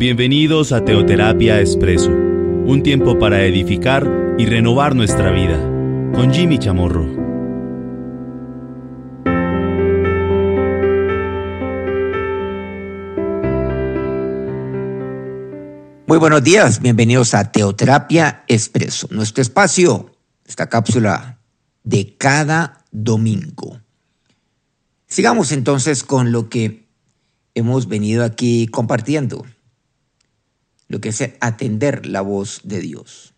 Bienvenidos a Teoterapia Expreso, un tiempo para edificar y renovar nuestra vida, con Jimmy Chamorro. Muy buenos días, bienvenidos a Teoterapia Expreso, nuestro espacio, esta cápsula de cada domingo. Sigamos entonces con lo que hemos venido aquí compartiendo, lo que es atender la voz de Dios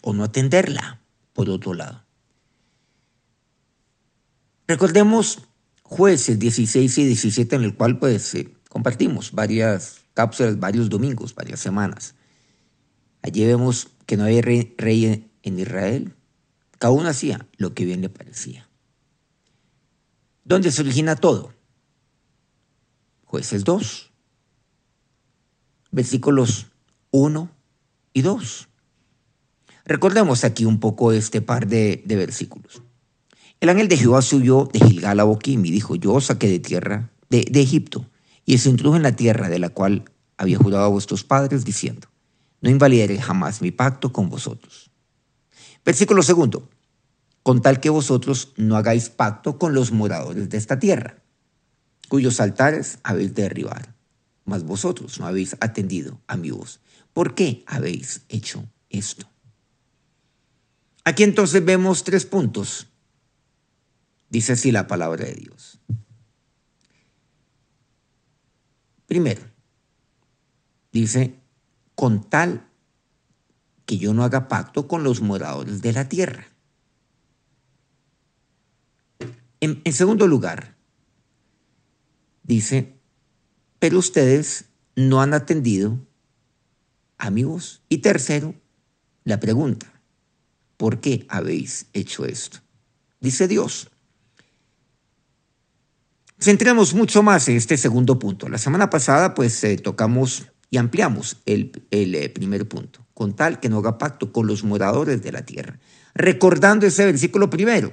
o no atenderla, por otro lado. Recordemos jueces 16 y 17 en el cual pues eh, compartimos varias cápsulas, varios domingos, varias semanas. Allí vemos que no había rey, rey en Israel. Cada uno hacía lo que bien le parecía. ¿Dónde se origina todo? Jueces 2, versículos 1 y 2. Recordemos aquí un poco este par de, versículos. El ángel de Jehová subió de Gilgal a Boquim y dijo, yo os saqué de tierra, de, Egipto, y se introdujo en la tierra de la cual había jurado a vuestros padres, diciendo, no invalidaré jamás mi pacto con vosotros. Versículo segundo, con tal que vosotros no hagáis pacto con los moradores de esta tierra, cuyos altares habéis de derribar, mas vosotros no habéis atendido a mi voz. ¿Por qué habéis hecho esto? Aquí entonces vemos tres puntos. Dice así la palabra de Dios. Primero, dice, con tal que yo no haga pacto con los moradores de la tierra. En, segundo lugar, dice, pero ustedes no han atendido amigos. Y tercero, la pregunta, ¿por qué habéis hecho esto? Dice Dios. Centremos mucho más en este segundo punto. La semana pasada pues eh, tocamos y ampliamos el, el eh, primer punto, con tal que no haga pacto con los moradores de la tierra, recordando ese versículo primero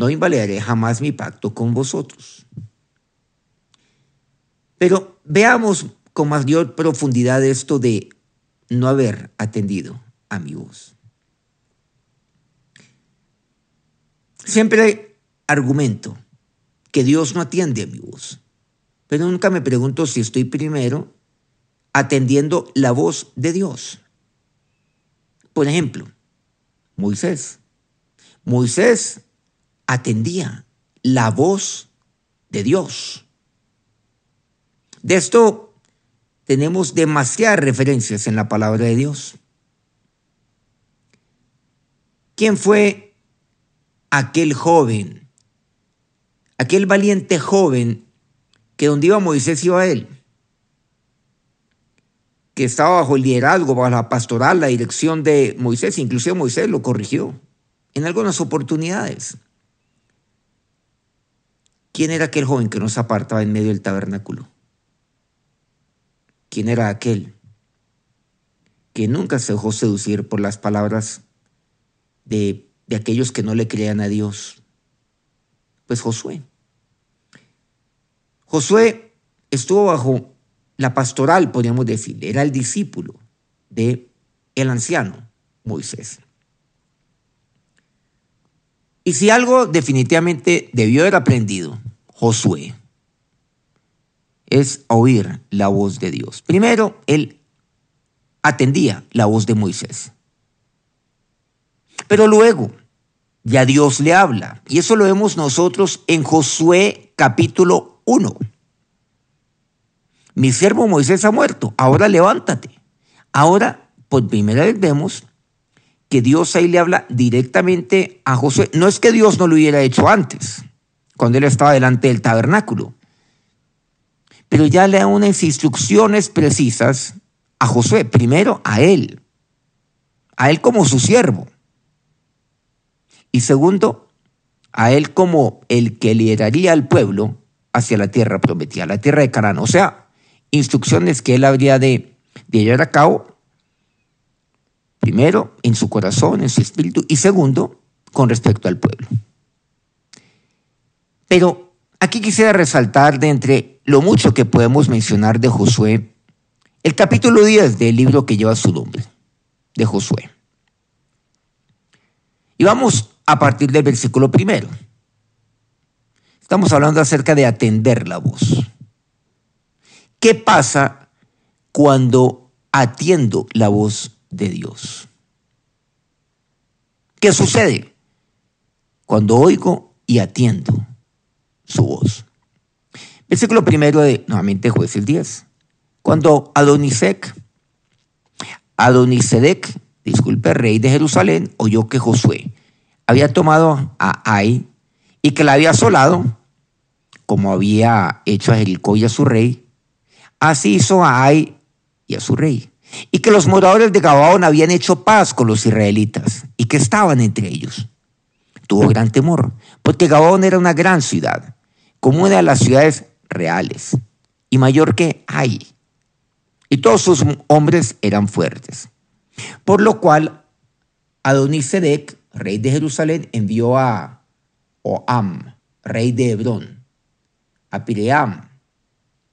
no invalidaré jamás mi pacto con vosotros. Pero veamos con mayor profundidad esto de no haber atendido a mi voz. Siempre argumento que Dios no atiende a mi voz, pero nunca me pregunto si estoy primero atendiendo la voz de Dios. Por ejemplo, Moisés. Moisés atendía la voz de Dios. De esto tenemos demasiadas referencias en la palabra de Dios. ¿Quién fue aquel joven, aquel valiente joven que donde iba Moisés iba él? Que estaba bajo el liderazgo, bajo la pastoral, la dirección de Moisés, inclusive Moisés lo corrigió en algunas oportunidades. ¿Quién era aquel joven que nos apartaba en medio del tabernáculo? ¿Quién era aquel que nunca se dejó seducir por las palabras de, de aquellos que no le creían a Dios? Pues Josué. Josué estuvo bajo la pastoral, podríamos decir, era el discípulo de el anciano Moisés. Y si algo definitivamente debió haber aprendido Josué, es oír la voz de Dios. Primero, él atendía la voz de Moisés. Pero luego, ya Dios le habla. Y eso lo vemos nosotros en Josué capítulo 1. Mi siervo Moisés ha muerto, ahora levántate. Ahora, por primera vez vemos que Dios ahí le habla directamente a Josué. No es que Dios no lo hubiera hecho antes, cuando él estaba delante del tabernáculo, pero ya le da unas instrucciones precisas a Josué, primero a él, a él como su siervo, y segundo, a él como el que lideraría al pueblo hacia la tierra prometida, la tierra de Canaán. O sea, instrucciones que él habría de, de llevar a cabo Primero, en su corazón, en su espíritu, y segundo, con respecto al pueblo. Pero Aquí quisiera resaltar de entre lo mucho que podemos mencionar de Josué, el capítulo 10 del libro que lleva su nombre, de Josué. Y vamos a partir del versículo primero. Estamos hablando acerca de atender la voz. ¿Qué pasa cuando atiendo la voz de Dios? ¿Qué sucede cuando oigo y atiendo su voz? Versículo primero de nuevamente jueces 10. Cuando Adonisec, Adonisedec, disculpe, rey de Jerusalén, oyó que Josué había tomado a Ai y que la había asolado, como había hecho a Jericó y a su rey, así hizo a Ai y a su rey. Y que los moradores de Gabaón habían hecho paz con los israelitas y que estaban entre ellos. Tuvo gran temor, porque Gabaón era una gran ciudad, como una de las ciudades reales, y mayor que Ai. Y todos sus hombres eran fuertes. Por lo cual Adonisedec, rey de Jerusalén, envió a Oam, rey de Hebrón, a Piream,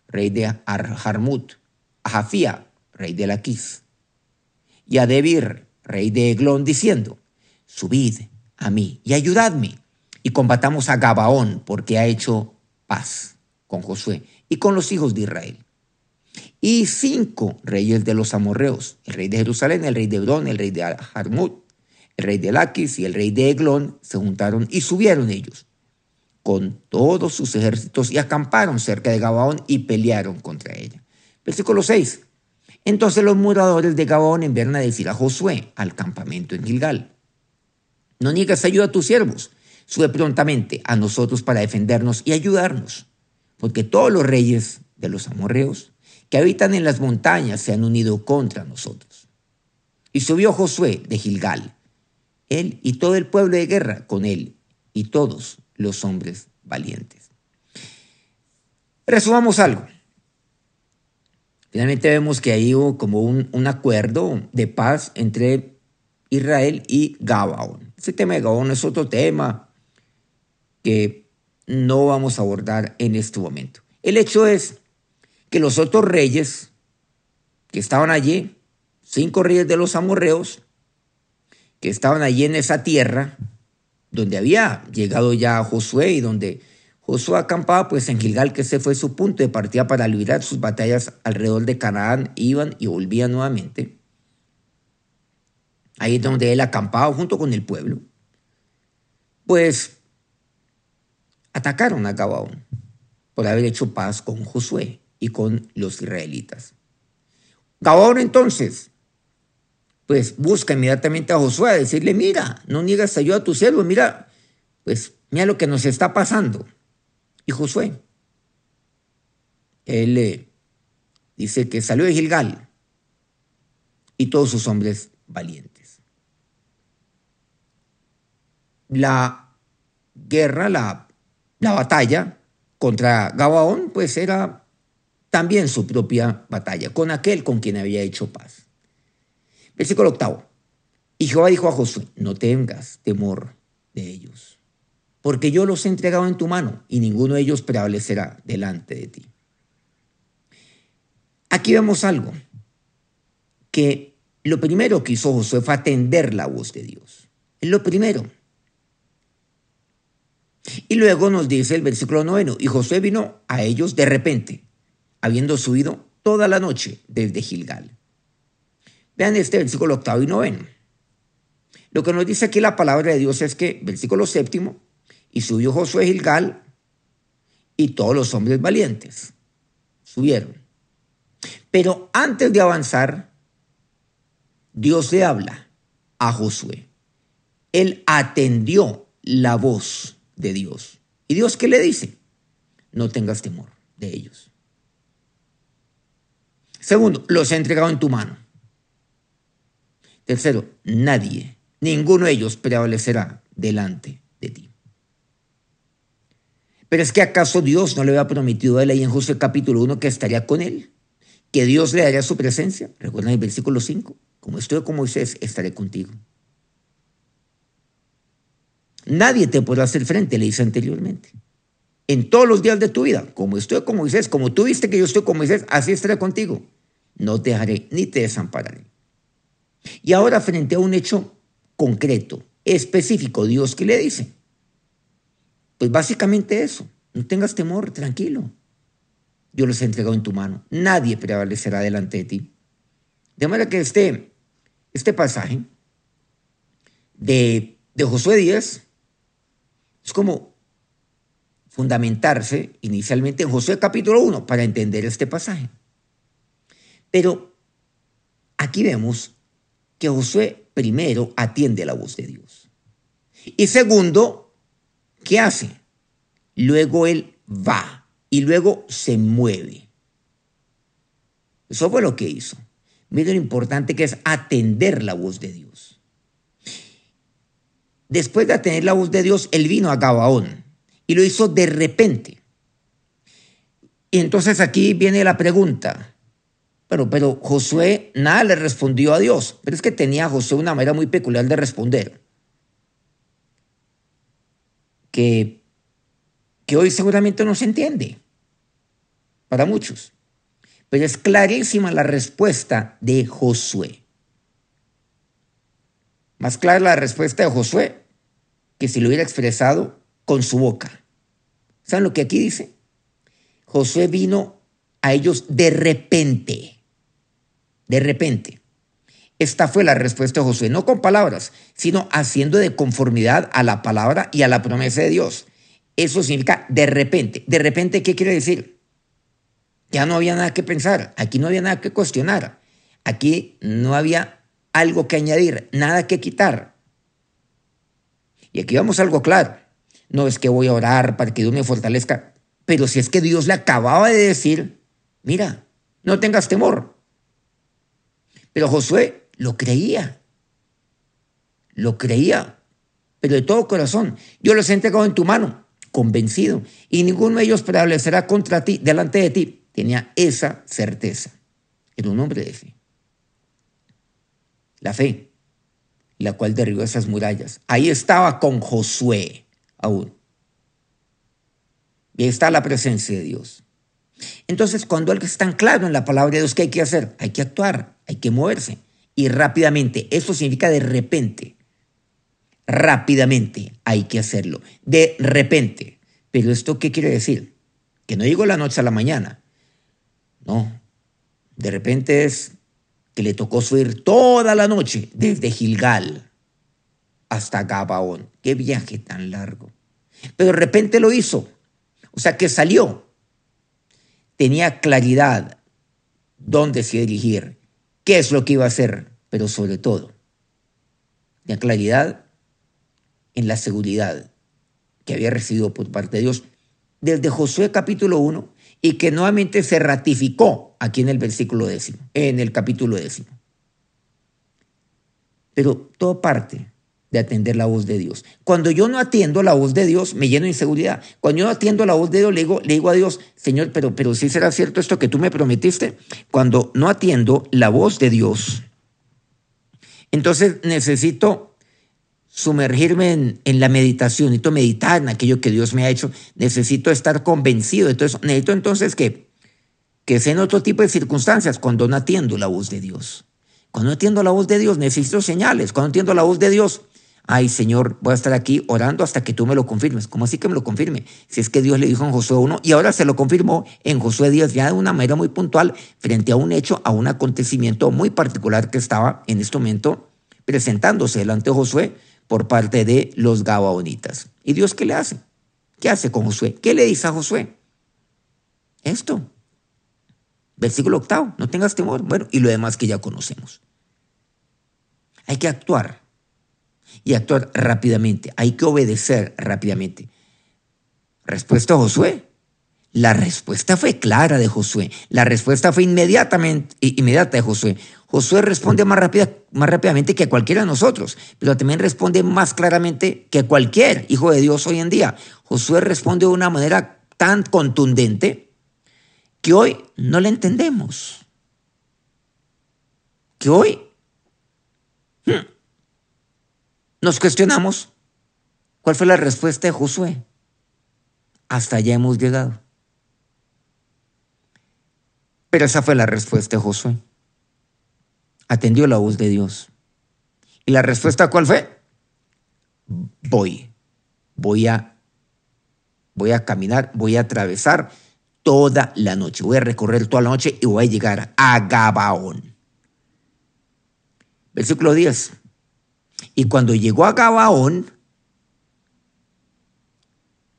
rey de Harmut, a Jafía, rey de Laquis, y a Debir, rey de Eglón, diciendo, subid a mí y ayudadme, y combatamos a Gabaón, porque ha hecho paz con Josué y con los hijos de Israel. Y cinco reyes de los amorreos, el rey de Jerusalén, el rey de Hebrón, el rey de Harmut, el rey de Laquis y el rey de Eglón, se juntaron y subieron ellos con todos sus ejércitos y acamparon cerca de Gabaón y pelearon contra ella. Versículo 6. Entonces los moradores de Gabaón enviaron a decir a Josué al campamento en Gilgal. No niegues ayuda a tus siervos, sube prontamente a nosotros para defendernos y ayudarnos, porque todos los reyes de los amorreos que habitan en las montañas se han unido contra nosotros. Y subió Josué de Gilgal, él y todo el pueblo de guerra con él, y todos los hombres valientes. Resumamos algo. Finalmente vemos que hubo como un, un acuerdo de paz entre Israel y Gabaón. Ese tema de Gabaón es otro tema que no vamos a abordar en este momento. El hecho es que los otros reyes que estaban allí, cinco reyes de los amorreos, que estaban allí en esa tierra, donde había llegado ya Josué y donde Josué acampaba pues en Gilgal, que ese fue su punto de partida para librar sus batallas alrededor de Canaán, iban y volvían nuevamente. Ahí es donde él acampaba junto con el pueblo. Pues atacaron a Gabaón por haber hecho paz con Josué y con los israelitas. Gabaón entonces pues busca inmediatamente a Josué a decirle, mira, no niegas ayuda a tu siervo, mira, pues mira lo que nos está pasando. Y Josué, él dice que salió de Gilgal y todos sus hombres valientes. La guerra, la, la batalla contra Gabaón, pues era también su propia batalla, con aquel con quien había hecho paz. Versículo octavo. Y Jehová dijo a Josué, no tengas temor de ellos, porque yo los he entregado en tu mano y ninguno de ellos prevalecerá delante de ti. Aquí vemos algo, que lo primero que hizo Josué fue atender la voz de Dios. Es lo primero. Y luego nos dice el versículo noveno, y Josué vino a ellos de repente, habiendo subido toda la noche desde Gilgal. Vean este versículo octavo y noveno. Lo que nos dice aquí la palabra de Dios es que, versículo séptimo, y subió Josué Gilgal y todos los hombres valientes subieron. Pero antes de avanzar, Dios le habla a Josué. Él atendió la voz de Dios. ¿Y Dios qué le dice? No tengas temor de ellos. Segundo, los he entregado en tu mano. Tercero, nadie, ninguno de ellos prevalecerá delante de ti. Pero es que acaso Dios no le había prometido a él ahí en Josué capítulo 1 que estaría con él, que Dios le daría su presencia. Recuerdan el versículo 5, como estoy con Moisés, estaré contigo. Nadie te podrá hacer frente, le dice anteriormente. en todos los días de tu vida. Como estoy con Moisés, como tú viste que yo estoy con Moisés, así estaré contigo. No te dejaré ni te desampararé. Y ahora frente a un hecho concreto, específico, Dios que le dice. Pues básicamente eso, no tengas temor, tranquilo. Dios los ha entregado en tu mano. Nadie prevalecerá delante de ti. De manera que este, este pasaje de, de Josué 10 es como fundamentarse inicialmente en Josué capítulo 1 para entender este pasaje. Pero aquí vemos que Josué primero atiende la voz de Dios. Y segundo, ¿qué hace? Luego él va y luego se mueve. Eso fue lo que hizo. Miren lo importante que es atender la voz de Dios. Después de atender la voz de Dios, él vino a Gabaón y lo hizo de repente. Y entonces aquí viene la pregunta. Pero, pero Josué nada le respondió a Dios. Pero es que tenía Josué una manera muy peculiar de responder. Que, que hoy seguramente no se entiende. Para muchos. Pero es clarísima la respuesta de Josué. Más clara la respuesta de Josué que si lo hubiera expresado con su boca. ¿Saben lo que aquí dice? Josué vino a ellos de repente. De repente. Esta fue la respuesta de Josué, no con palabras, sino haciendo de conformidad a la palabra y a la promesa de Dios. Eso significa de repente. ¿De repente qué quiere decir? Ya no había nada que pensar, aquí no había nada que cuestionar, aquí no había algo que añadir, nada que quitar. Y aquí vamos a algo claro no es que voy a orar para que Dios me fortalezca, pero si es que Dios le acababa de decir, mira, no tengas temor. Pero Josué lo creía, lo creía, pero de todo corazón. Yo los he entregado en tu mano, convencido, y ninguno de ellos prevalecerá contra ti, delante de ti. Tenía esa certeza. Era un hombre de fe. La fe, la cual derribó esas murallas. Ahí estaba con Josué aún. Y ahí está la presencia de Dios. Entonces, cuando algo es tan claro en la palabra de Dios, ¿qué hay que hacer? Hay que actuar, hay que moverse. Y rápidamente, eso significa de repente. Rápidamente hay que hacerlo. De repente. Pero esto, ¿qué quiere decir? Que no digo la noche a la mañana. No. De repente es que le tocó subir toda la noche desde Gilgal hasta Gabaón. Qué viaje tan largo. Pero de repente lo hizo. O sea que salió. Tenía claridad dónde se dirigir, qué es lo que iba a hacer, pero sobre todo, tenía claridad en la seguridad que había recibido por parte de Dios desde Josué capítulo 1 y que nuevamente se ratificó aquí en el versículo décimo, en el capítulo décimo. Pero todo parte de atender la voz de Dios. Cuando yo no atiendo la voz de Dios, me lleno de inseguridad. Cuando yo no atiendo la voz de Dios, le digo, le digo a Dios, Señor, pero, pero sí será cierto esto que tú me prometiste. Cuando no atiendo la voz de Dios, entonces necesito sumergirme en, en, la meditación, necesito meditar en aquello que Dios me ha hecho, necesito estar convencido. Entonces, necesito entonces que, que sea en otro tipo de circunstancias cuando no atiendo la voz de Dios. Cuando no atiendo la voz de Dios, necesito señales. Cuando no atiendo la voz de Dios, ay Señor, voy a estar aquí orando hasta que tú me lo confirmes. ¿Cómo así que me lo confirme? Si es que Dios le dijo en Josué 1 y ahora se lo confirmó en Josué 10 ya de una manera muy puntual frente a un hecho, a un acontecimiento muy particular que estaba en este momento presentándose delante de Josué por parte de los Gabaonitas. ¿Y Dios qué le hace? ¿Qué hace con Josué? ¿Qué le dice a Josué? Esto. Versículo octavo, no tengas temor. Bueno, y lo demás que ya conocemos. Hay que actuar y actuar rápidamente. Hay que obedecer rápidamente. Respuesta a Josué. La respuesta fue clara de Josué. La respuesta fue inmediatamente, inmediata de Josué. Josué responde más, rápida, más rápidamente que cualquiera de nosotros, pero también responde más claramente que cualquier hijo de Dios hoy en día. Josué responde de una manera tan contundente que hoy no le entendemos. Que hoy hmm, nos cuestionamos cuál fue la respuesta de Josué. hasta allá hemos llegado. Pero esa fue la respuesta de Josué. Atendió la voz de Dios. ¿Y la respuesta cuál fue? Voy. Voy a voy a caminar, voy a atravesar toda la noche. Voy a recorrer toda la noche y voy a llegar a Gabaón. Versículo 10. Y cuando llegó a Gabaón,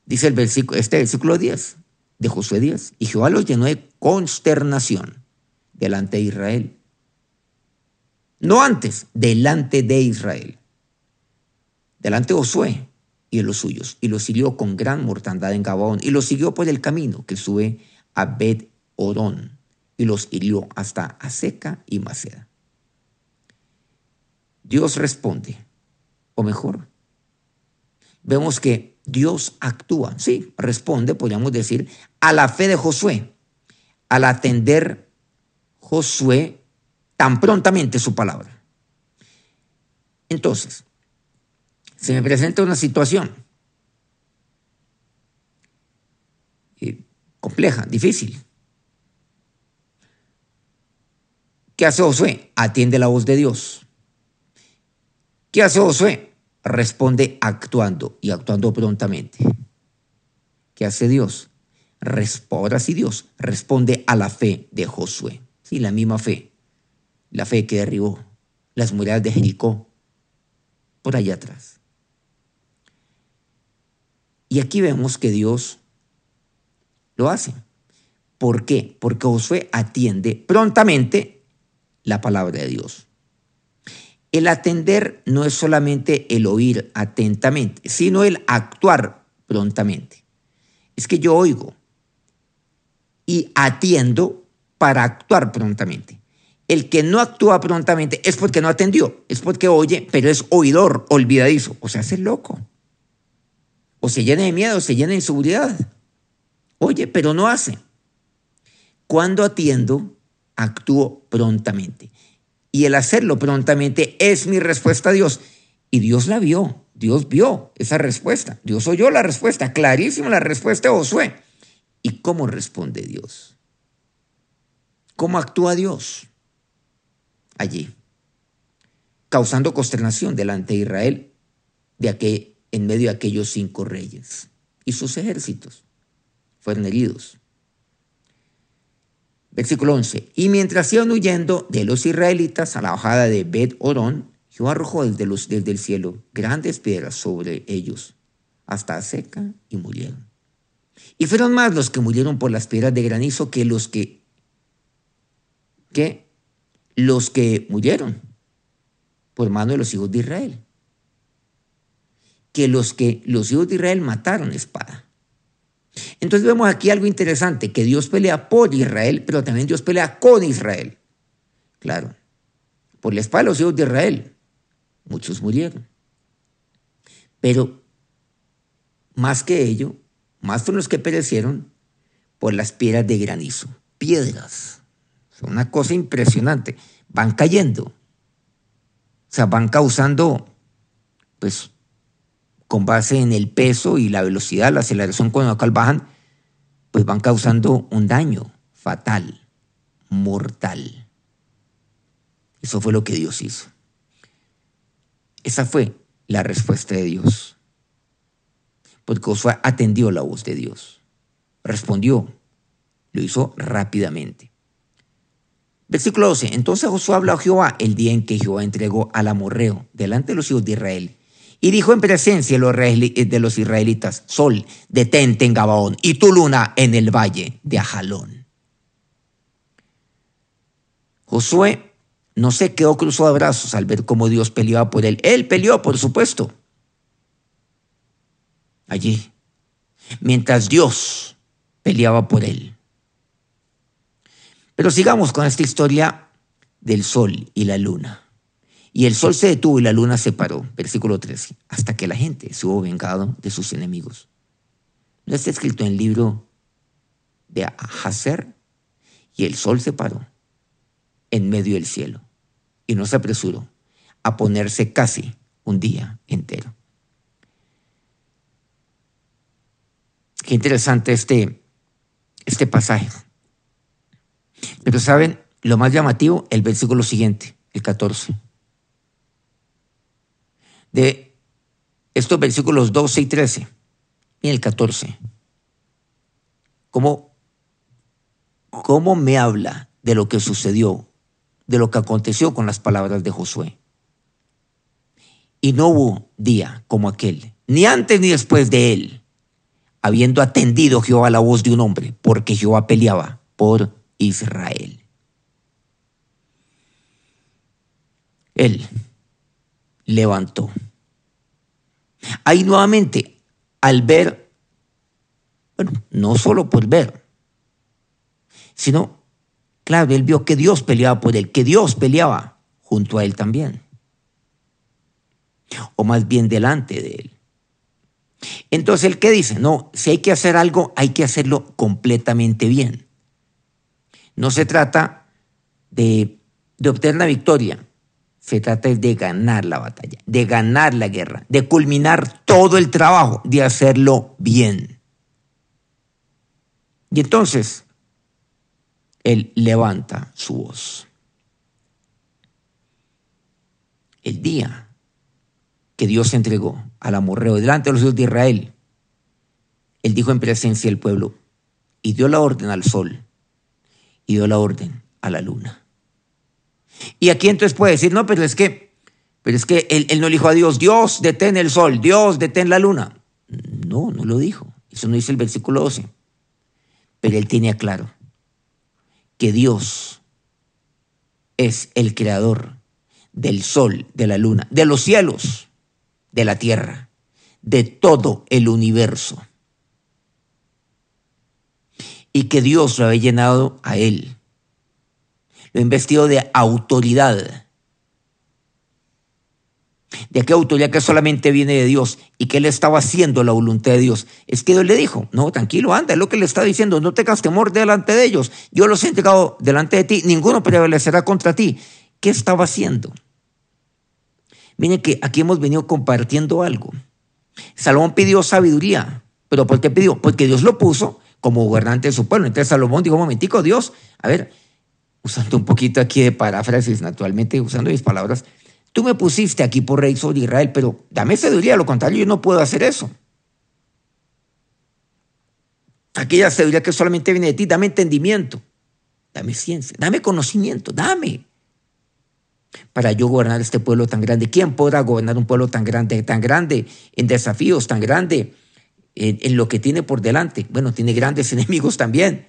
dice el versículo, este versículo 10 de Josué 10, y Jehová los llenó de consternación delante de Israel. No antes, delante de Israel. Delante de Josué y de los suyos, y los siguió con gran mortandad en Gabaón, y los siguió por el camino que sube a Bet Orón, y los hirió hasta Aseca y Maceda. Dios responde, o mejor, vemos que Dios actúa, sí, responde, podríamos decir, a la fe de Josué, al atender Josué tan prontamente su palabra. Entonces, se me presenta una situación eh, compleja, difícil. ¿Qué hace Josué? Atiende la voz de Dios. ¿Qué hace Josué? Responde actuando y actuando prontamente. ¿Qué hace Dios? Ahora sí Dios responde a la fe de Josué. Sí, la misma fe. La fe que derribó las murallas de Jericó por allá atrás. Y aquí vemos que Dios lo hace. ¿Por qué? Porque Josué atiende prontamente la palabra de Dios. El atender no es solamente el oír atentamente, sino el actuar prontamente. Es que yo oigo y atiendo para actuar prontamente. El que no actúa prontamente es porque no atendió, es porque oye, pero es oidor, olvidadizo, o sea, es loco. O se llena de miedo, o se llena de inseguridad. Oye, pero no hace. Cuando atiendo, actúo prontamente. Y el hacerlo prontamente es mi respuesta a Dios. Y Dios la vio, Dios vio esa respuesta. Dios oyó la respuesta, clarísima la respuesta de Josué. ¿Y cómo responde Dios? ¿Cómo actúa Dios? Allí, causando consternación delante de Israel, de aquel, en medio de aquellos cinco reyes. Y sus ejércitos fueron heridos. Versículo 11. Y mientras iban huyendo de los israelitas a la bajada de Bet Orón, Jehová arrojó desde, desde el cielo grandes piedras sobre ellos, hasta seca y murieron. Y fueron más los que murieron por las piedras de granizo que los que, que los que murieron por mano de los hijos de Israel. Que los que los hijos de Israel mataron espada. Entonces vemos aquí algo interesante, que Dios pelea por Israel, pero también Dios pelea con Israel. Claro, por la espalda de los hijos de Israel, muchos murieron. Pero más que ello, más fueron los que perecieron por las piedras de granizo. Piedras. Una cosa impresionante. Van cayendo. O sea, van causando, pues, con base en el peso y la velocidad, la aceleración cuando acá bajan, pues van causando un daño fatal, mortal. Eso fue lo que Dios hizo. Esa fue la respuesta de Dios. Porque Josué atendió la voz de Dios. Respondió. Lo hizo rápidamente. Versículo 12. Entonces Josué habló a Jehová el día en que Jehová entregó al amorreo delante de los hijos de Israel y dijo en presencia de los israelitas, Sol, detente en Gabaón, y tu luna en el valle de Ajalón. Josué no se quedó cruzado de brazos al ver cómo Dios peleaba por él. Él peleó, por supuesto. Allí, mientras Dios peleaba por él. Pero sigamos con esta historia del sol y la luna. Y el sol se detuvo y la luna se paró, versículo 13, hasta que la gente se hubo vengado de sus enemigos. ¿No está escrito en el libro de Hazer? Y el sol se paró en medio del cielo y no se apresuró a ponerse casi un día entero. Qué interesante este, este pasaje. Pero saben, lo más llamativo, el versículo siguiente, el 14. De estos versículos 12 y 13, y el 14. ¿Cómo, ¿Cómo me habla de lo que sucedió, de lo que aconteció con las palabras de Josué? Y no hubo día como aquel, ni antes ni después de él, habiendo atendido Jehová la voz de un hombre, porque Jehová peleaba por Israel. Él levantó. Ahí nuevamente, al ver, bueno, no solo por ver, sino, claro, él vio que Dios peleaba por él, que Dios peleaba junto a él también, o más bien delante de él. Entonces, ¿el qué dice? No, si hay que hacer algo, hay que hacerlo completamente bien. No se trata de, obtener la victoria, se trata de ganar la batalla, de ganar la guerra, de culminar todo el trabajo, de hacerlo bien. Y entonces, él levanta su voz. El día que Dios entregó al amorreo delante de los hijos de Israel, él dijo en presencia del pueblo, y dio la orden al sol, y dio la orden a la luna. Y aquí entonces puede decir, no, pero es que, pero es que él, él no le dijo a Dios, Dios detén el sol, Dios detén la luna. No, no lo dijo. Eso no dice el versículo 12. Pero él tenía claro que Dios es el creador del sol, de la luna, de los cielos de la tierra, de todo el universo. Y que Dios lo había llenado a él. Lo investido de autoridad. De qué autoridad que solamente viene de Dios y que él estaba haciendo la voluntad de Dios. Es que Dios le dijo, no, tranquilo, anda, es lo que le está diciendo, no tengas temor delante de ellos. Yo los he entregado delante de ti, ninguno prevalecerá contra ti. ¿Qué estaba haciendo? Miren que aquí hemos venido compartiendo algo. Salomón pidió sabiduría, pero ¿por qué pidió? Porque Dios lo puso como gobernante de su pueblo. Entonces Salomón dijo, un momentico, Dios, a ver, usando un poquito aquí de paráfrasis, naturalmente, usando mis palabras, tú me pusiste aquí por rey sobre Israel, pero dame sabiduría, lo contrario yo no puedo hacer eso. Aquella sabiduría que solamente viene de ti, dame entendimiento, dame ciencia, dame conocimiento, dame para yo gobernar este pueblo tan grande. ¿Quién podrá gobernar un pueblo tan grande, tan grande en desafíos, tan grande en, lo que tiene por delante? Bueno, tiene grandes enemigos también,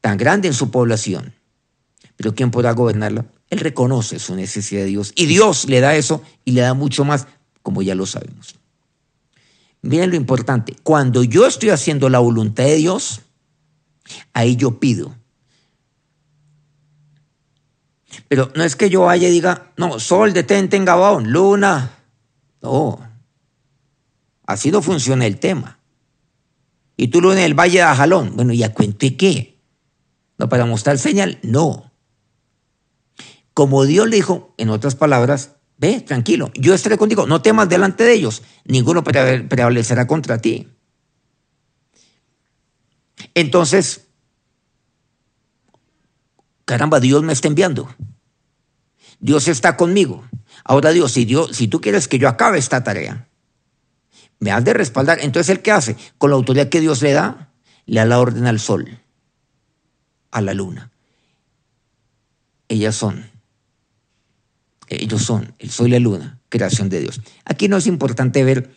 tan grande en su población. Pero ¿quién podrá gobernarla? Él reconoce su necesidad de Dios y Dios le da eso y le da mucho más, como ya lo sabemos. Miren lo importante, cuando yo estoy haciendo la voluntad de Dios, ahí yo pido pero no es que yo vaya y diga, no, sol, detente en Gabón, luna. No. Así no funciona el tema. Y tú lo en el Valle de Ajalón. Bueno, ¿y a cuente qué? ¿No para mostrar señal? No. Como Dios le dijo, en otras palabras, ve, tranquilo, yo estaré contigo, no temas delante de ellos, ninguno prevalecerá contra ti. Entonces, caramba, Dios me está enviando. Dios está conmigo. Ahora Dios, Dios, si tú quieres que yo acabe esta tarea, me has de respaldar. Entonces, ¿el qué hace? Con la autoridad que Dios le da, le da la orden al sol, a la luna. Ellas son, ellos son, el sol y la luna, creación de Dios. Aquí no es importante ver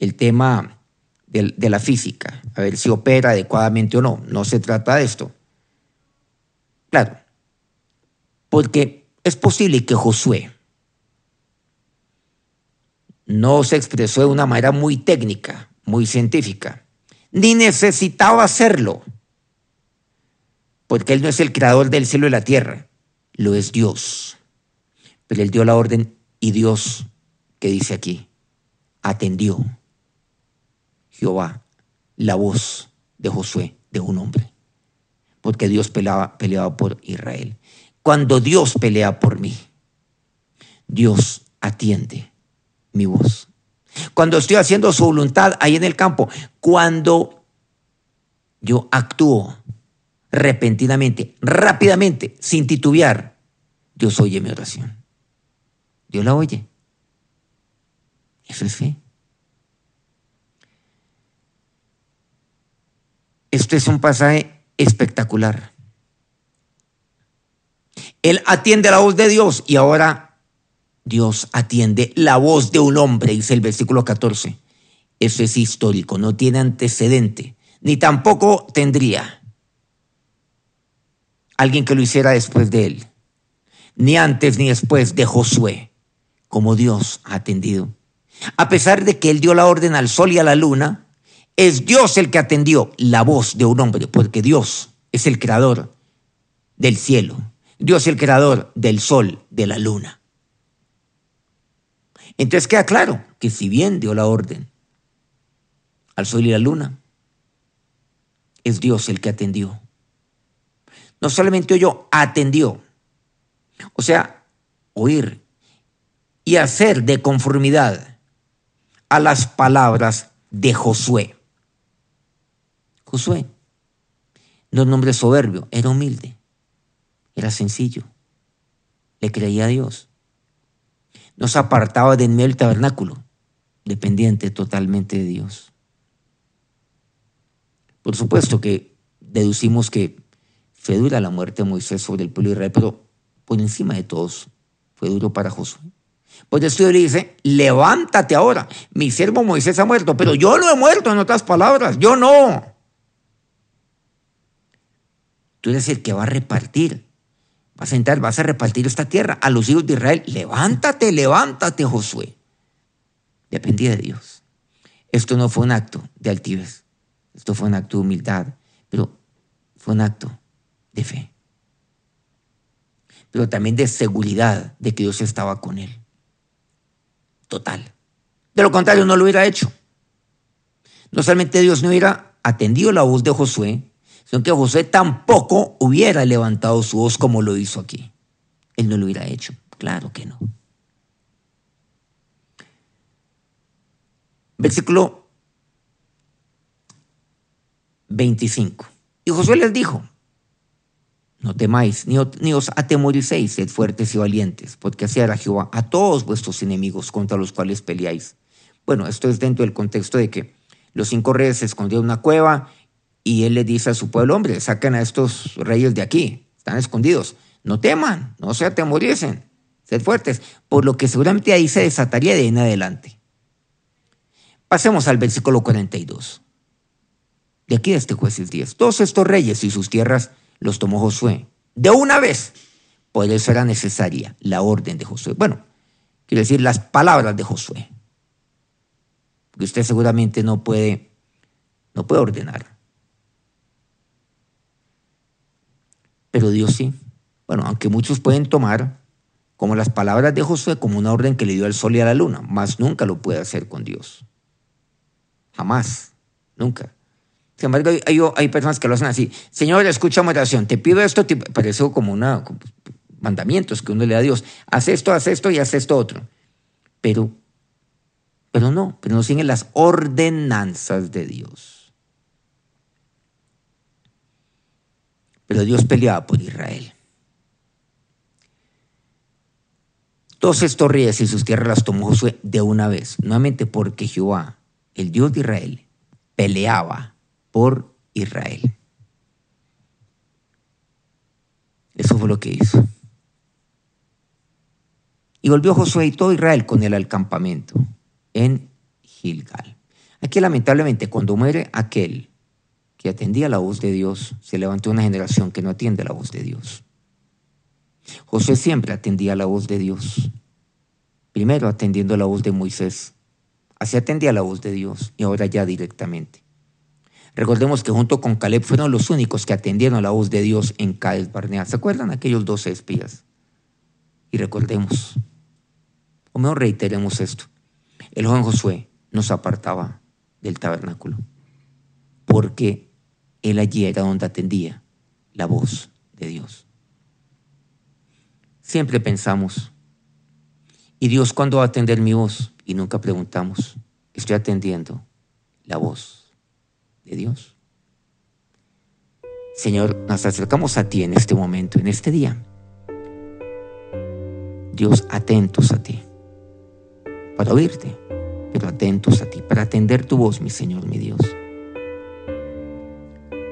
el tema de, de la física, a ver si opera adecuadamente o no. No se trata de esto. Claro, porque es posible que Josué no se expresó de una manera muy técnica, muy científica, ni necesitaba hacerlo, porque Él no es el creador del cielo y la tierra, lo es Dios. Pero Él dio la orden y Dios, que dice aquí, atendió Jehová la voz de Josué, de un hombre, porque Dios peleaba, peleaba por Israel. Cuando Dios pelea por mí, Dios atiende mi voz. Cuando estoy haciendo su voluntad ahí en el campo, cuando yo actúo repentinamente, rápidamente, sin titubear, Dios oye mi oración. Dios la oye. Eso es fe. Este es un pasaje espectacular. Él atiende la voz de Dios y ahora Dios atiende la voz de un hombre, dice el versículo 14. Eso es histórico, no tiene antecedente, ni tampoco tendría alguien que lo hiciera después de él, ni antes ni después de Josué, como Dios ha atendido. A pesar de que él dio la orden al sol y a la luna, es Dios el que atendió la voz de un hombre, porque Dios es el creador del cielo. Dios es el creador del sol, de la luna. Entonces queda claro que si bien dio la orden al sol y la luna, es Dios el que atendió. No solamente oyó, atendió. O sea, oír y hacer de conformidad a las palabras de Josué. Josué. No es un hombre soberbio, era humilde, era sencillo, le creía a Dios. No se apartaba de en medio del tabernáculo, dependiente totalmente de Dios. Por supuesto que deducimos que fue dura la muerte de Moisés sobre el pueblo de Israel, pero por encima de todos fue duro para Josué. Por eso le dice, levántate ahora, mi siervo Moisés ha muerto, pero yo no he muerto, en otras palabras, yo no. Tú eres el que va a repartir. A entrar, vas a repartir esta tierra a los hijos de Israel. Levántate, levántate, Josué. Dependía de Dios. Esto no fue un acto de altivez. Esto fue un acto de humildad, pero fue un acto de fe. Pero también de seguridad de que Dios estaba con él. Total. De lo contrario, no lo hubiera hecho. No solamente Dios no hubiera atendido la voz de Josué, sino que José tampoco hubiera levantado su voz como lo hizo aquí. Él no lo hubiera hecho, claro que no. Versículo 25. Y Josué les dijo, no temáis, ni, os atemoricéis, sed fuertes y valientes, porque así hará Jehová a todos vuestros enemigos contra los cuales peleáis. Bueno, esto es dentro del contexto de que los cinco reyes se escondieron en una cueva y él le dice a su pueblo, hombre, sacan a estos reyes de aquí, están escondidos. No teman, no se atemoricen, sed fuertes, por lo que seguramente ahí se desataría de en adelante. Pasemos al versículo 42. De aquí de este jueces 10. Todos estos reyes y sus tierras los tomó Josué. De una vez. Por eso era necesaria la orden de Josué. Bueno, quiero decir las palabras de Josué. Porque usted seguramente no puede, no puede ordenar. Pero Dios sí. Bueno, aunque muchos pueden tomar como las palabras de Josué como una orden que le dio al sol y a la luna, más nunca lo puede hacer con Dios. Jamás, nunca. Sin embargo, hay, personas que lo hacen así. Señor, escucha mi oración. Te pido esto, te parece como una mandamientos que uno le da a Dios. Haz esto, haz esto y haz esto otro. Pero, pero no, pero no siguen las ordenanzas de Dios. Pero Dios peleaba por Israel. Todos estos reyes y sus tierras las tomó Josué de una vez, nuevamente porque Jehová, el Dios de Israel, peleaba por Israel. Eso fue lo que hizo. Y volvió Josué y todo Israel con él al campamento en Gilgal. Aquí lamentablemente cuando muere aquel que atendía la voz de Dios, se levantó una generación que no atiende la voz de Dios. José siempre atendía la voz de Dios. Primero atendiendo la voz de Moisés. Así atendía la voz de Dios y ahora ya directamente. Recordemos que junto con Caleb fueron los únicos que atendieron la voz de Dios en Cádiz Barnea. ¿Se acuerdan aquellos doce espías? Y recordemos, o mejor reiteremos esto, el joven Josué nos apartaba del tabernáculo porque él allí era donde atendía la voz de Dios. Siempre pensamos, ¿y Dios cuándo va a atender mi voz? Y nunca preguntamos, ¿estoy atendiendo la voz de Dios? Señor, nos acercamos a ti en este momento, en este día. Dios, atentos a ti, para oírte, pero atentos a ti, para atender tu voz, mi Señor, mi Dios.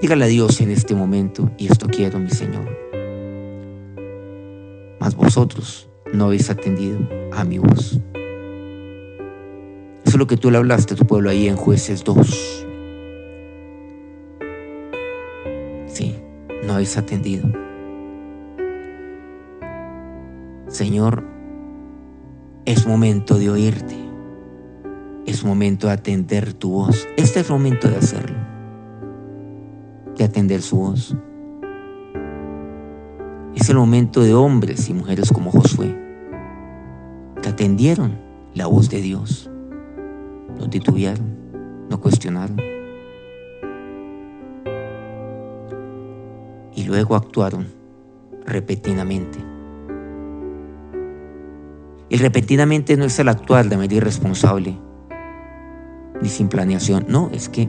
Dígale a Dios en este momento, y esto quiero, mi Señor. Mas vosotros no habéis atendido a mi voz. Eso es lo que tú le hablaste a tu pueblo ahí en Jueces 2. Sí, no habéis atendido. Señor, es momento de oírte. Es momento de atender tu voz. Este es momento de hacerlo. De atender su voz. Es el momento de hombres y mujeres como Josué, que atendieron la voz de Dios. No titubearon, no cuestionaron. Y luego actuaron repentinamente. Y repentinamente no es el actuar de manera irresponsable, ni sin planeación. No, es que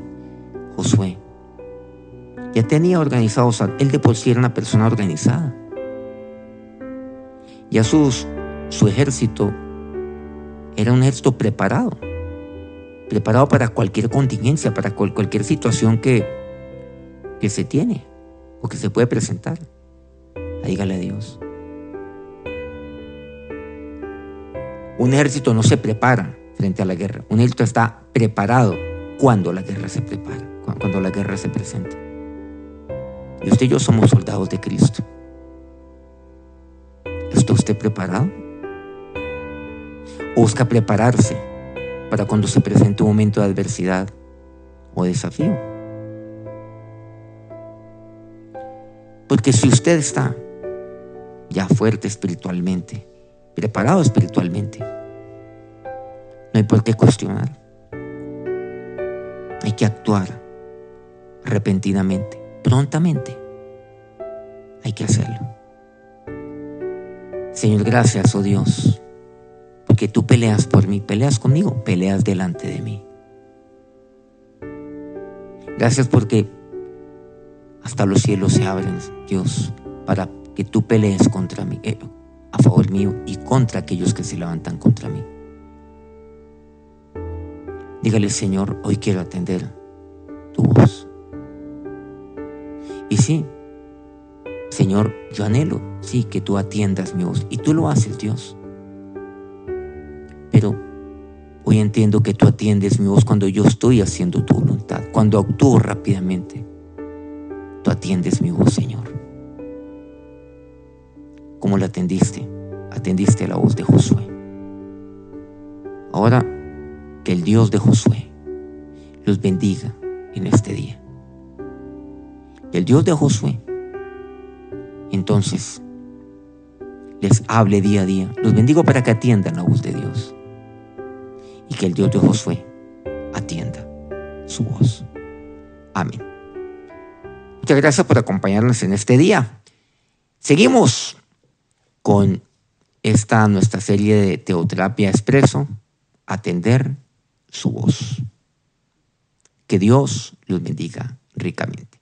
Josué ya tenía organizado, él de por sí era una persona organizada. Ya sus, su ejército era un ejército preparado, preparado para cualquier contingencia, para cualquier situación que, que se tiene o que se puede presentar. Dígale a Dios. Un ejército no se prepara frente a la guerra. Un ejército está preparado cuando la guerra se prepara, cuando la guerra se presenta. Y usted y yo somos soldados de Cristo. ¿Está usted preparado? busca prepararse para cuando se presente un momento de adversidad o desafío? Porque si usted está ya fuerte espiritualmente, preparado espiritualmente, no hay por qué cuestionar. Hay que actuar repentinamente, prontamente. Hay que hacerlo. Señor, gracias, oh Dios, porque tú peleas por mí, peleas conmigo, peleas delante de mí. Gracias porque hasta los cielos se abren, Dios, para que tú pelees contra mí, eh, a favor mío y contra aquellos que se levantan contra mí. Dígale, Señor, hoy quiero atender tu voz. Sí, Señor, yo anhelo, sí, que tú atiendas mi voz. Y tú lo haces, Dios. Pero hoy entiendo que tú atiendes mi voz cuando yo estoy haciendo tu voluntad, cuando actúo rápidamente. Tú atiendes mi voz, Señor. ¿Cómo la atendiste? Atendiste la voz de Josué. Ahora que el Dios de Josué los bendiga en este día. El Dios de Josué entonces les hable día a día. Los bendigo para que atiendan la voz de Dios y que el Dios de Josué atienda su voz. Amén. Muchas gracias por acompañarnos en este día. Seguimos con esta nuestra serie de Teoterapia Expreso, atender su voz. Que Dios los bendiga ricamente.